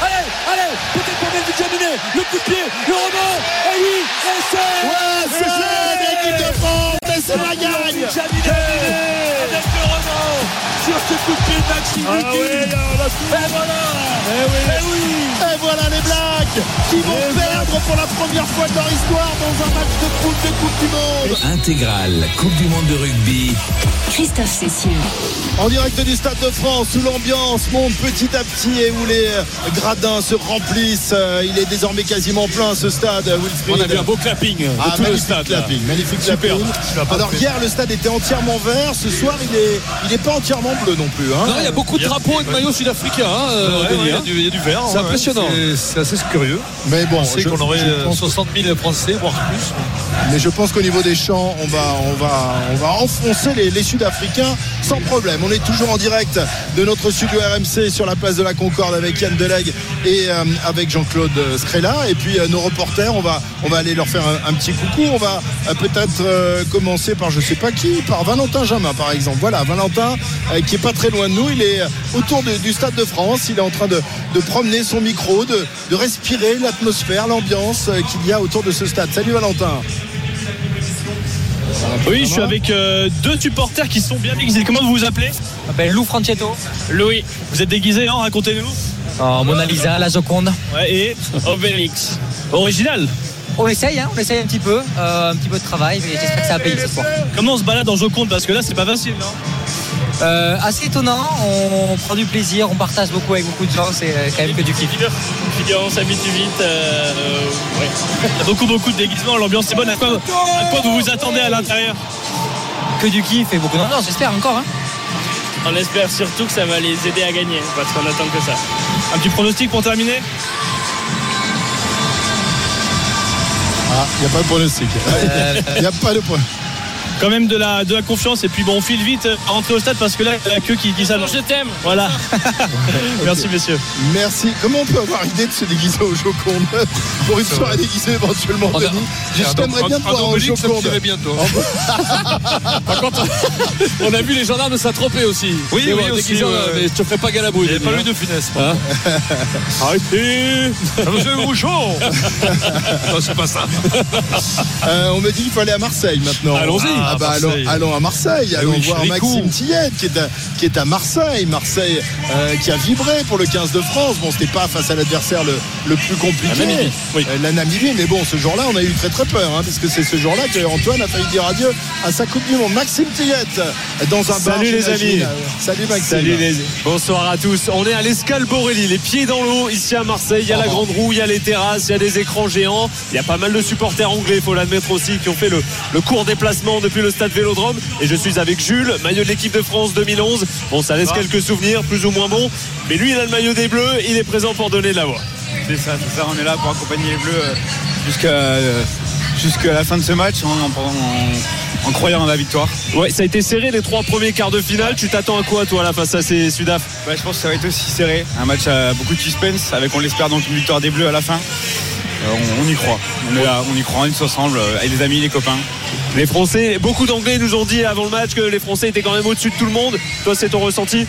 Allez, allez, peut-être pour Melvin Jaminet, le coup de pied, le rebond, et oui, et c'est Ouais, c'est l'équipe de France, et c'est la gagne Jaminet avec le rebond. Sur ce coup de pied de Maxime Ah on Et voilà. Eh oui. Et oui. Et voilà les Qui vont perdre pour la première fois de leur histoire dans un match de poule de Coupe du Monde. Intégrale Coupe du Monde de rugby. Christophe Cessieux. En direct du Stade de France où l'ambiance monte petit à petit et où les euh, gradins se remplissent. Euh, Il est désormais quasiment plein ce stade, Wilfried. On a vu un beau clapping de Ah, tout le magnifique stade. clapping, magnifique Super. clapping. Alors hier le stade était entièrement vert, ce soir il est, il est pas entièrement bleu non plus. hein. Non, il y a beaucoup de drapeaux et de maillots sud-africains. hein, euh, Ouais, ouais, il hein. du- il y, a du vert. C'est ouais, impressionnant. c'est- C'est assez curieux. Mais bon, On sait qu'on aurait je euh, pense- 60 000 Français, voire plus. Mais je pense qu'au niveau des champs, on va, on va, on va enfoncer les, les Sud-Africains sans problème. On est toujours en direct de notre studio RMC sur la place de la Concorde avec Yann Delegue et euh, avec Jean-Claude Scrella. Et puis euh, nos reporters, on va, on va aller leur faire un, un petit coucou. On va euh, peut-être euh, commencer par je sais pas qui, par Valentin Jamin par exemple. Voilà, Valentin euh, qui est pas très loin de nous. Il est euh, autour de- du Stade de France. Il est en train de, de promener son micro, de, de respirer l'atmosphère, l'ambiance euh, qu'il y a autour de ce stade. Salut Valentin. Oui, je suis avec euh, deux supporters qui sont bien déguisés. Comment vous vous appelez? Je m'appelle Lou Franchetto. Louis. Vous êtes déguisés, hein Racontez-nous. En Mona Lisa, la Joconde. Ouais, et Obélix. Original. On essaye, hein, on essaye un petit peu. euh, un petit peu de travail, mais j'espère que ça va payer ce soir. Comment on se balade en Joconde? Parce que là, c'est pas facile, non Euh, assez étonnant, on prend du plaisir, on partage beaucoup avec beaucoup de gens, c'est euh, quand même que du kiff. On s'habitue vite. euh, euh, ouais. Il y a beaucoup, beaucoup de déguisements. L'ambiance est bonne. À quoi, à quoi vous vous attendez à l'intérieur? Que du kiff et beaucoup d'ambiance, j'espère encore. Hein. On espère surtout que ça va les aider à gagner. Parce qu'on attend que ça. Un petit pronostic pour terminer? Ah, il n'y a pas de pronostic. Il n'y a pas de pronostic. Quand même de la, de la confiance et puis bon on file vite euh, à rentrer au stade parce que là il y a la queue qui, qui s'annonce. Je t'aime Voilà. Merci messieurs. Merci. Comment on peut avoir idée de se déguiser au Joconde pour une soirée déguisée éventuellement a- Denis J'aimerais bien te Un voir au Joconde. dirait bientôt. Par contre, on a vu les gendarmes s'attroper aussi. Oui, Mais oui, aussi, ouais. mais je te ferai pas galabouille. Il n'y a pas hein. eu de funeste. Hein Arrêtez Monsieur Rouchon Non, c'est pas ça. Euh, on me dit qu'il faut aller à Marseille maintenant. Allons-y. Ah, bah, allons, allons à Marseille. Allons oui, voir. Maxime Tillette qui est, à, qui est à Marseille. Marseille euh, qui a vibré pour le 15 de France. Bon, c'était pas face à l'adversaire le, le plus compliqué. La Namibie, oui. Euh, la Namibie. Mais bon, ce jour-là, on a eu très très peur. Hein, parce que c'est ce jour-là que Antoine a failli dire adieu à sa Coupe du Monde. Maxime Tillette dans un bar. Salut les amis. Euh, Salut Maxime. Salut les... Bonsoir à tous. On est à l'Escale Borelli, les pieds dans l'eau, ici à Marseille. Il y a la Oh. grande roue, il y a les terrasses, il y a des écrans géants. Il y a pas mal de supporters anglais, il faut l'admettre aussi, qui ont fait le, le court déplacement depuis le stade Vélodrome. Et je suis avec Jules, maillot de l'équipe de France 2011. Bon, ça laisse quelques souvenirs, plus ou moins bons. Mais lui, il a le maillot des Bleus, il est présent pour donner de la voix. C'est ça, c'est ça, on est là pour accompagner les Bleus euh, jusqu'à euh, jusqu'à la fin de ce match en, en- en croyant en la victoire. Ouais, ça a été serré les trois premiers quarts de finale. Tu t'attends à quoi, toi, là, face à ces Sudaf? Ouais, je pense que ça va être aussi serré. Un match à beaucoup de suspense, avec on l'espère donc une victoire des Bleus à la fin. On, on y croit. On est là, on y croit, on est tous ensemble, avec les amis, les copains. Les Français, beaucoup d'Anglais nous ont dit avant le match que les Français étaient quand même au-dessus de tout le monde. Toi, c'est ton ressenti?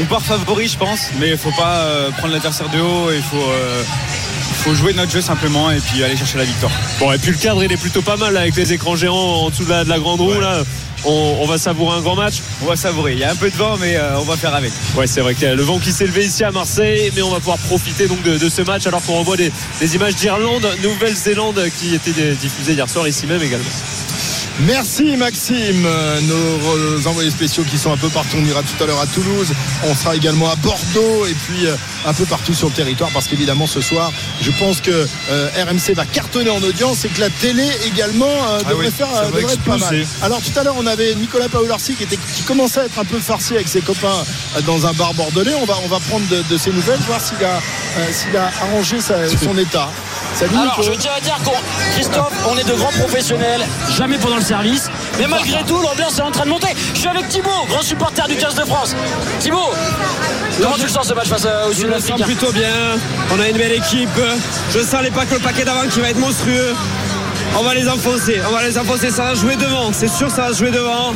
On part favori, je pense, mais il faut pas euh, prendre l'adversaire de haut. Il faut, euh, faut jouer notre jeu simplement et puis aller chercher la victoire. Bon, et puis le cadre, il est plutôt pas mal là, avec les écrans géants en dessous de la, de la grande roue. Là. On, on va savourer un grand match. On va savourer. Il y a un peu de vent, mais euh, on va faire avec. Ouais, c'est vrai qu'il y a le vent qui s'est levé ici à Marseille, mais on va pouvoir profiter donc de, de ce match alors qu'on revoit des, des images d'Irlande, Nouvelle-Zélande qui étaient diffusées hier soir ici même également. Merci Maxime, nos envoyés spéciaux qui sont un peu partout. On ira tout à l'heure à Toulouse, on sera également à Bordeaux et puis euh, un peu partout sur le territoire parce qu'évidemment ce soir, je pense que euh, RMC va cartonner en audience et que la télé également euh, Ah devrait oui, faire devrait être pas mal. Alors tout à l'heure on avait Nicolas Paolorsi qui était qui commençait à être un peu farci avec ses copains dans un bar bordelais. On va on va prendre de, de ses nouvelles, voir s'il a euh, s'il a arrangé sa- son état. Salut Alors, je tiens à dire qu'on, Christophe, on est de grands professionnels, jamais pendant le service. Mais malgré tout, l'ambiance est en train de monter. Je suis avec Thibaut, grand supporter du 15 de France. Thibaut, comment tu le sens ce match face euh, aux Je le sens plutôt bien. On a une belle équipe. Je sens les packs, le paquet d'avant qui va être monstrueux. On va les enfoncer. On va les enfoncer. Ça va jouer devant. C'est sûr, ça va jouer devant.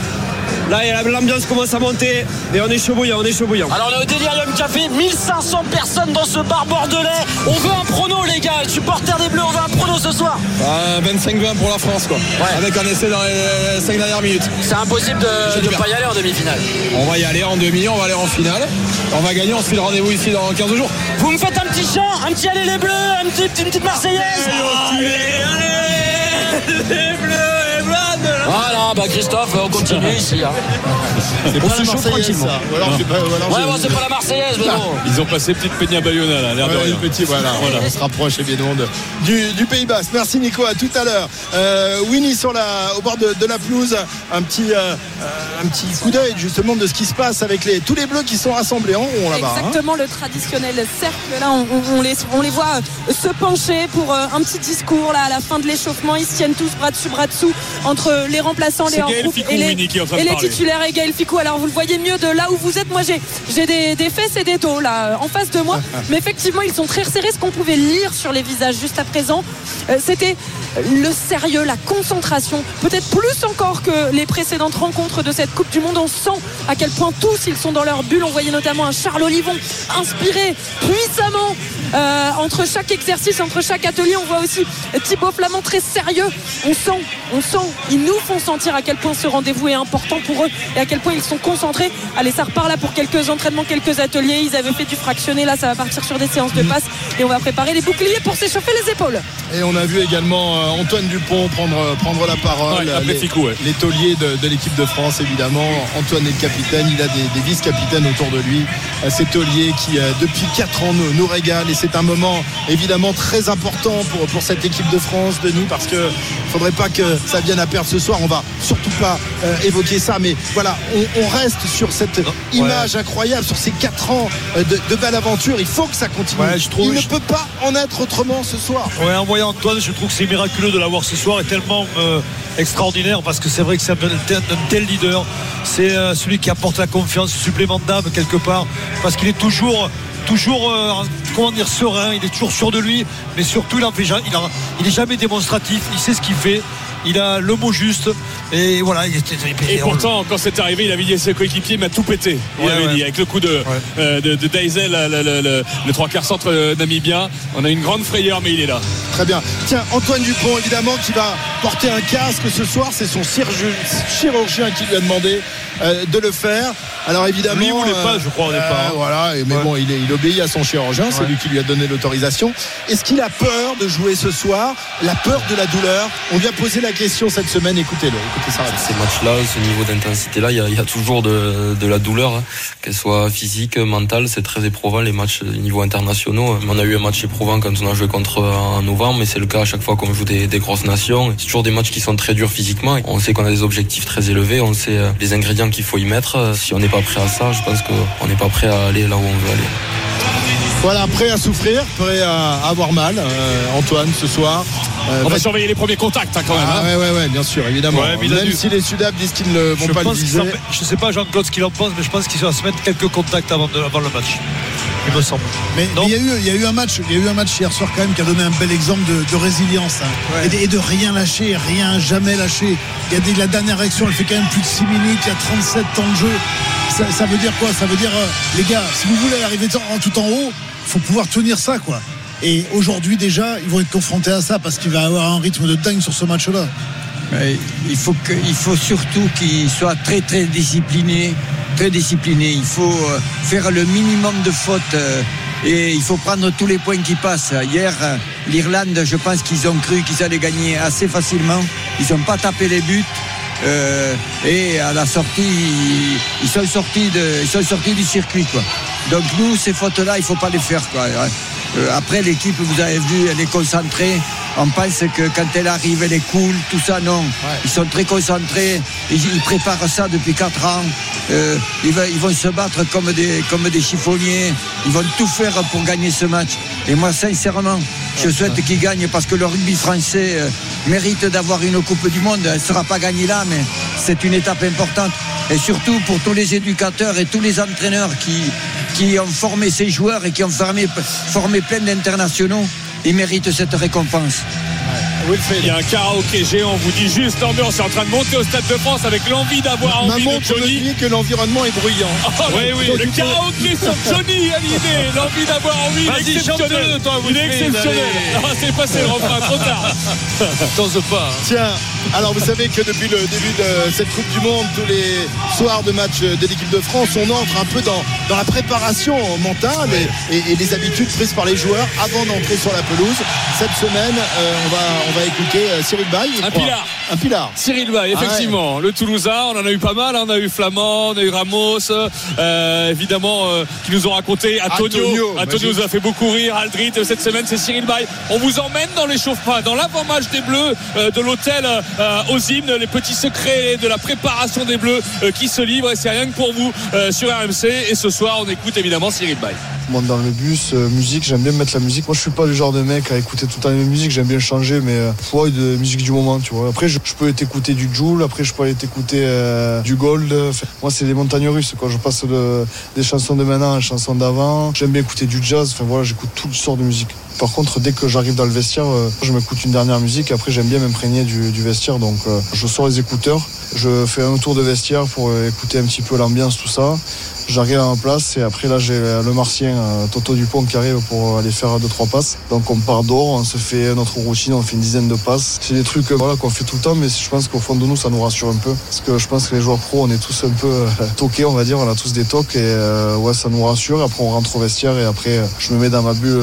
Là, l'ambiance commence à monter et on est chaud bouillant, on est chaud bouillant. Alors on est au Delirium Café, 1500 personnes dans ce bar bordelais. On veut un prono les gars, supporters des Bleus, on veut un prono ce soir. 25-20 pour la France, quoi. Avec un essai dans les 5 dernières minutes. C'est impossible de ne pas y aller en demi-finale. On va y aller en demi, on va aller en finale. On va gagner, on se fait le rendez-vous ici dans 15 jours. Vous me faites un petit chant, un petit allez les Bleus, une petite, une petite Marseillaise. Voilà, bah Christophe, on continue ici. hein. C'est On pas se la chauffe Marseillaise, tranquillement. ça. Ou alors, j'ai pas- ou alors, Ouais, j'ai- bon, c'est pas la Marseillaise, mais bon. Ils ont passé petite Peña Bayona là, l'air de Ouais, rien. le petit, voilà, on se rapproche évidemment de- du, du Pays Basque. Merci Nico, à tout à l'heure. Euh, Winnie sur la, au bord de, de la pelouse, un petit, euh, euh, un petit coup d'œil justement de ce qui se passe avec les, tous les bleus qui sont rassemblés en haut là-bas. hein. Exactement le traditionnel cercle. Là, on, on- on les, on les voit se pencher pour un petit discours là, à la fin de l'échauffement. Ils se tiennent tous bras dessus, bras dessous entre les remplaçants, les et les, de et les titulaires et Gaël Ficou. Alors vous le voyez mieux de là où vous êtes. Moi j'ai j'ai des, des fesses et des dos là euh, en face de moi. Mais effectivement ils sont très resserrés. Ce qu'on pouvait lire sur les visages juste à présent, euh, c'était le sérieux, la concentration. Peut-être plus encore que les précédentes rencontres de cette Coupe du Monde. On sent à quel point tous ils sont dans leur bulle. On voyait notamment un Charles Olivon inspiré puissamment euh, entre chaque exercice, entre chaque atelier. On voit aussi Thibaut Flamand très sérieux. On sent, on sent, ils nous font sentir à quel point ce rendez-vous est important pour eux et à quel point ils sont concentrés. Allez, ça repart là pour quelques entraînements, quelques ateliers. Ils avaient fait du fractionné. Là, ça va partir sur des séances de passe et on va préparer les boucliers pour s'échauffer les épaules. Et on a vu également euh, Antoine Dupont prendre, prendre la parole. Ouais, les, Ficou, ouais. les tauliers de, de l'équipe de France, évidemment. Antoine est le capitaine, il a des, des vice-capitaines autour de lui. Euh, Ces tauliers qui, euh, depuis 4 ans, nous, nous régalent. Et c'est un moment, évidemment, très important pour, pour cette équipe de France, Denis, parce que faudrait pas que ça vienne à perdre ce soir. On va surtout pas euh, évoquer ça. Mais voilà, on, on reste sur cette image incroyable, sur ces 4 ans euh, de, de belle aventure. Il faut que ça continue. Ouais, je trouve- il ne peut pas en être autrement ce soir. Ouais, en voyant Antoine, je trouve que c'est miraculeux de l'avoir ce soir et tellement euh, extraordinaire parce que c'est vrai que c'est un, tel- un tel leader. C'est euh, celui qui apporte la confiance supplément d'âme quelque part parce qu'il est toujours. Toujours, euh, dire, serein, il est toujours sûr de lui, mais surtout, il en fait il, en- il est jamais démonstratif, il sait ce qu'il fait, il a le mot juste, et voilà. Il était, Et pourtant, quand c'est arrivé, il avait dit à ses coéquipiers, il m'a tout pété. Il Ouais, avait ouais. dit, avec le coup de, euh, de, le, le- le- le trois quarts centre euh, namibien. On a une grande frayeur, mais il est là. Très bien. Tiens, Antoine Dupont, évidemment, qui va porter un casque ce soir. C'est son chirurgien chirurgien qui lui a demandé euh, de le faire. Alors évidemment. Lui, il voulait pas, je crois, au départ, hein. voilà, mais Ouais. bon, il, est- il obéit à son chirurgien. C'est Ouais. lui qui lui a donné l'autorisation. Est-ce qu'il a peur de jouer ce soir? La peur de la douleur? On lui a posé la question cette semaine. Écoutez-le. Écoutez ça. Ces matchs-là, ce niveau d'intensité-là, il y a, il y a toujours de, de la douleur, hein. qu'elle soit physique, mentale, c'est très éprouvant les matchs au niveau internationaux. On a eu un match éprouvant quand on a joué contre euh, en novembre, mais c'est le cas à chaque fois qu'on joue des, des grosses nations. C'est toujours des matchs qui sont très durs physiquement. On sait qu'on a des objectifs très élevés, on sait euh, les ingrédients qu'il faut y mettre. Euh, Si on n'est pas prêt à ça, je pense qu'on n'est pas prêt à aller là où on veut aller. Voilà, prêt à souffrir, prêt à avoir mal, euh, Antoine, ce soir. Euh, On va surveiller les premiers contacts hein, quand même. Ah hein. ouais, ouais, ouais, bien sûr, évidemment. Ouais, Même dû- si les Sudab disent qu'ils ne vont je pas le pense qu'il viser. s'en- je sais pas Jean-Claude ce qu'il en pense, mais je pense qu'il va se mettre quelques contacts avant, de- avant le match. Il me semble. Mais il y, a eu, il y a eu un match, il y a eu un match hier soir quand même qui a donné un bel exemple de, de résilience hein. et, de, et de rien lâcher, rien jamais lâcher. Il y a des, la dernière action, elle fait quand même plus de 6 minutes, il y a 37 temps de jeu. Ça, ça veut dire quoi? Ça veut dire, euh, les gars, si vous voulez arriver en- tout en haut, faut pouvoir tenir ça, quoi. Et aujourd'hui déjà, ils vont être confrontés à ça parce qu'il va avoir un rythme de dingue sur ce match-là. Il faut faut surtout qu'il soit très très discipliné, très discipliné. Il faut euh, faire le minimum de fautes euh, et il faut prendre tous les points qui passent. Hier, euh, l'Irlande, je pense qu'ils ont cru qu'ils allaient gagner assez facilement. Ils n'ont pas tapé les buts. Et à la sortie, ils, sont sortis de, ils sont sortis du circuit, quoi. Donc nous, ces fautes-là, il faut pas les faire, quoi. Après, l'équipe, vous avez vu, elle est concentrée. On pense que quand elle arrive, elle est cool, tout ça, non. Ils sont très concentrés. Ils, ils préparent ça depuis 4 ans. Euh, ils, vont, ils vont se battre comme des, comme des chiffonniers. Ils vont tout faire pour gagner ce match. Et moi, sincèrement, je souhaite qu'ils gagnent parce que le rugby français euh, mérite d'avoir une Coupe du Monde. Elle ne sera pas gagnée là, mais c'est une étape importante. Et surtout pour tous les éducateurs et tous les entraîneurs qui, qui ont formé ces joueurs et qui ont formé, formé plein d'internationaux, ils méritent cette récompense. Il y a un karaoké géant, on vous dit juste l'ambiance est en train de monter au Stade de France avec l'envie d'avoir envie de montre me Johnny. dit que l'environnement est bruyant. Ah, oui, oui, le il karaoké sur Johnny Hallyday, l'envie d'avoir envie, il est exceptionnel. toi, Il est exceptionnel. Ah, c'est passé le refrain, trop tard. T'oses pas. hein. Tiens, alors vous savez que depuis le début de cette Coupe du Monde, tous les soirs de match de l'équipe de France, on entre un peu dans, dans la préparation mentale et, et- et les habitudes prises par les joueurs avant d'entrer sur la pelouse. Cette semaine, euh, on, va, on va écouter euh, Cyril Bay. Un pilar. Un pilar. Cyril Bay, effectivement. Le Toulousain, on en a eu pas mal. hein. On a eu Flamand, on a eu Ramos, euh, évidemment, euh, qui nous ont raconté. Antonio, Antonio, nous a fait beaucoup rire. Aldrit, euh, cette semaine, c'est Cyril Bay. On vous emmène dans l'échauffement, dans l'avant-match des Bleus, euh, de l'hôtel euh, aux hymnes, les petits secrets de la préparation des Bleus euh, qui se livrent. Et c'est rien que pour vous euh, sur RMC. Et ce soir, on écoute évidemment Cyril Bay. Monte dans le bus, euh, musique, j'aime bien mettre la musique. Moi, je suis pas le genre de mec à écouter tout le temps la musique, j'aime bien changer, mais euh, de musique du moment, tu vois. Après, je, peux t'écouter du Joule, après, je peux aller t'écouter euh, du Gold. Moi, c'est les montagnes russes, quand je passe de- des chansons de maintenant à chansons d'avant. J'aime bien écouter du jazz, enfin voilà, j'écoute toutes sortes de musique. Par contre, dès que j'arrive dans le vestiaire, euh, je m'écoute une dernière musique. Après, j'aime bien m'imprégner du, vestiaire, donc je sors les écouteurs, je fais un tour de vestiaire pour écouter un petit peu l'ambiance, tout ça. J'arrive en place et après là j'ai le martien euh, Toto Dupont qui arrive pour aller faire deux trois passes. Donc on part dehors, on se fait notre routine, on fait une dizaine de passes. C'est des trucs voilà qu'on fait tout le temps, mais je pense qu'au fond de nous ça nous rassure un peu parce que je pense que les joueurs pro on est tous un peu euh, toqués on va dire, on a tous des tocs et euh, ouais ça nous rassure. Après on rentre au vestiaire et après je me mets dans ma bulle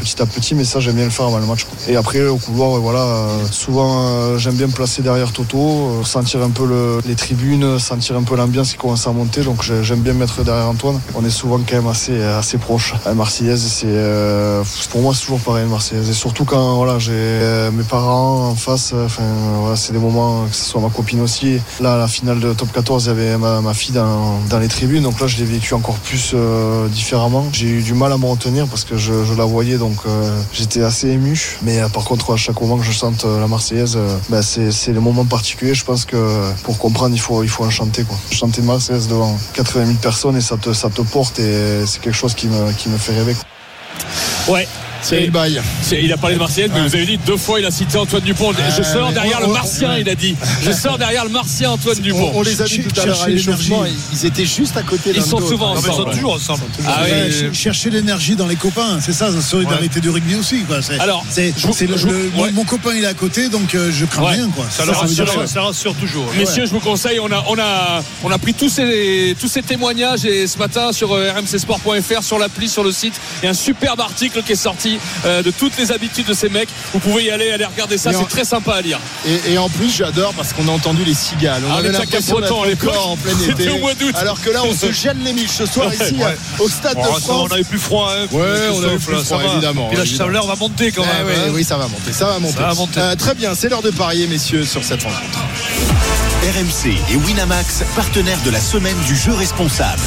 petit à petit, mais ça j'aime bien le faire avant le match. quoi. Et après au couloir voilà souvent j'aime bien me placer derrière Toto, sentir un peu le- les tribunes, sentir un peu l'ambiance qui commence à monter. Donc j'ai- j'aime bien me mettre derrière Antoine. On est souvent quand même assez assez proches. La Marseillaise c'est euh, pour moi c'est toujours pareil la Marseillaise et surtout quand voilà j'ai euh, mes parents en face. euh, Enfin voilà c'est des moments que ce soit ma copine aussi. Là à la finale de top 14 il y avait ma, ma fille dans, les tribunes donc là je l'ai vécu encore plus euh, différemment. J'ai eu du mal à me retenir parce que je, la voyais donc euh, j'étais assez ému. Mais euh, par contre à chaque moment que je euh, la Marseillaise euh, ben, c'est c'est le moment particulier. Je pense que pour comprendre il faut il faut en chanter quoi. Chanter Marseillaise devant 80 000 personnes et ça te ça te porte et c'est quelque chose qui me qui me fait rêver. Ouais. Cyril Il a parlé de Marseillaise, mais vous avez dit deux fois, il a cité Antoine Dupont. Je sors mais derrière on- le on- Martien, il a dit. Je sors derrière le Martien Antoine Dupont. On, on les a vus tout à l'heure ils étaient juste à côté Ils sont souvent mais ils sont ensemble. toujours ensemble. Ah oui. Chercher l'énergie dans les copains, c'est ça la solidarité du rugby aussi. Quoi. Alors, c'est, mon, copain il est à côté, donc euh, je crains Ouais. rien. Quoi. Ça, Ça, le ça veut dire rassure, que- ça rassure toujours. Messieurs, je vous conseille, on a, on a, on a pris tous ces, tous ces témoignages et ce matin sur euh, rmcsport.fr, sur l'appli, sur le site. Il y a un superbe article qui est sorti euh, de toutes les habitudes de ces mecs. Vous pouvez y aller, aller regarder ça, Et en- c'est très sympa à lire. Et, et en plus, j'adore parce qu'on a entendu les cigales. On Ah, avait l'impression d'être encore en plein été. au mois d'août. Alors que là, on se gèle les miches ce soir ici Ouais. au Stade de ça, France. on avait plus froid. Hein, Ouais, on avait plus froid, évidemment, Puis la chaleur va monter quand Eh même. oui, hein. oui, ça va monter, ça va monter. Ça va monter. Euh, très bien, c'est l'heure de parier, messieurs, sur cette rencontre. RMC et Winamax, partenaires de la semaine du jeu responsable.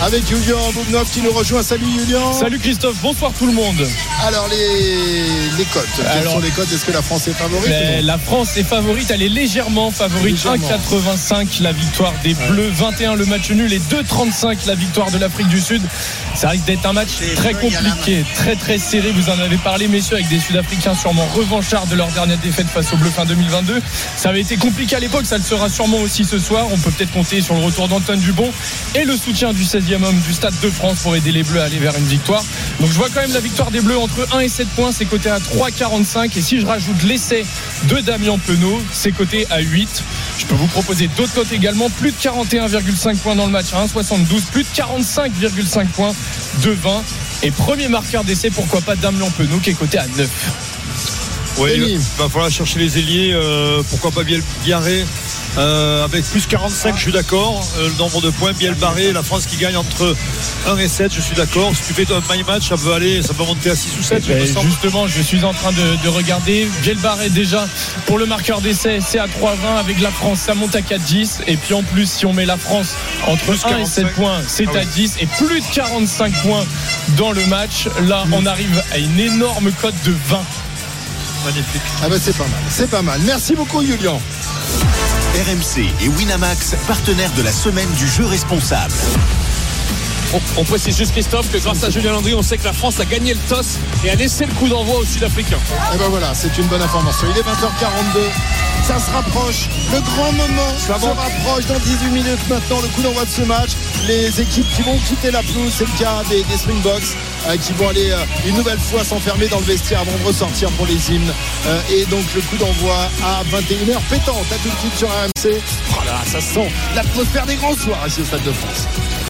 Avec Julien Boubnov qui nous rejoint. Salut Julien. Salut Christophe, bonsoir tout le monde. Alors les, les cotes. Quelles Alors- sont les cotes Est-ce que la France est favorite? Mais la France est favorite, elle est légèrement favorite. Légèrement. 1,85 la victoire des Bleus, 21 le match nul et 2,35 la victoire de l'Afrique du Sud. Ça risque d'être un match très compliqué, très très serré. Vous en avez parlé, messieurs, avec des Sud-Africains sûrement revanchards de leur dernière défaite face aux Bleus fin 2022. Ça avait été compliqué à l'époque, ça le sera sûrement aussi ce soir. On peut peut-être compter sur le retour d'Antoine Dubon et le soutien du 16e homme du Stade de France pour aider les Bleus à aller vers une victoire. Donc je vois quand même la victoire des Bleus entre 1 et 7 points, c'est coté à 3,45. Et si je rajoute l'essai de Damien Penaud, c'est coté à 8. Je peux vous proposer d'autres cotes également. Plus de 41,5 points dans le match à 1,72. Plus de 45,5 points de 20. Et premier marqueur d'essai, pourquoi pas Damien Penaud qui est coté à 9. Oui, il va falloir chercher les ailiers. euh, pourquoi pas Biarré euh, avec plus 45, je suis d'accord. Euh, le nombre de points, Biel Barré, la France qui gagne entre 1 et 7, je suis d'accord. Si tu fais un my match, ça peut aller, ça peut monter à 6 ou 7. il me Et semble. justement, je suis en train de, de regarder. Biel Barré déjà pour le marqueur d'essai, c'est à 3,20 avec la France, ça monte à 4,10. Et puis en plus, si on met la France entre Plus 1 et 7 45. points, c'est Ah oui. à 10 et plus de 45 points dans le match. Là, on arrive à une énorme cote de 20. Magnifique. Ah bah c'est pas mal, c'est pas mal. Merci beaucoup Julien. RMC et Winamax, partenaires de la semaine du jeu responsable. On, on précise juste Christophe que grâce à Julien Landry, on sait que la France a gagné le toss et a laissé le coup d'envoi aux Sud-Africains. Et ben voilà, c'est une bonne information. Il est 20h42. Ça se rapproche. Le grand moment se rapproche dans 18 minutes maintenant. Le coup d'envoi de ce match. Les équipes qui vont quitter la pelouse, c'est le cas des, des Springboks, euh, qui vont aller euh, une nouvelle fois s'enfermer dans le vestiaire avant de ressortir pour les hymnes. Euh, et donc le coup d'envoi à 21h pétante. À tout de suite sur RMC. Oh là, ça sent l'atmosphère des grands soirs ici au Stade de France.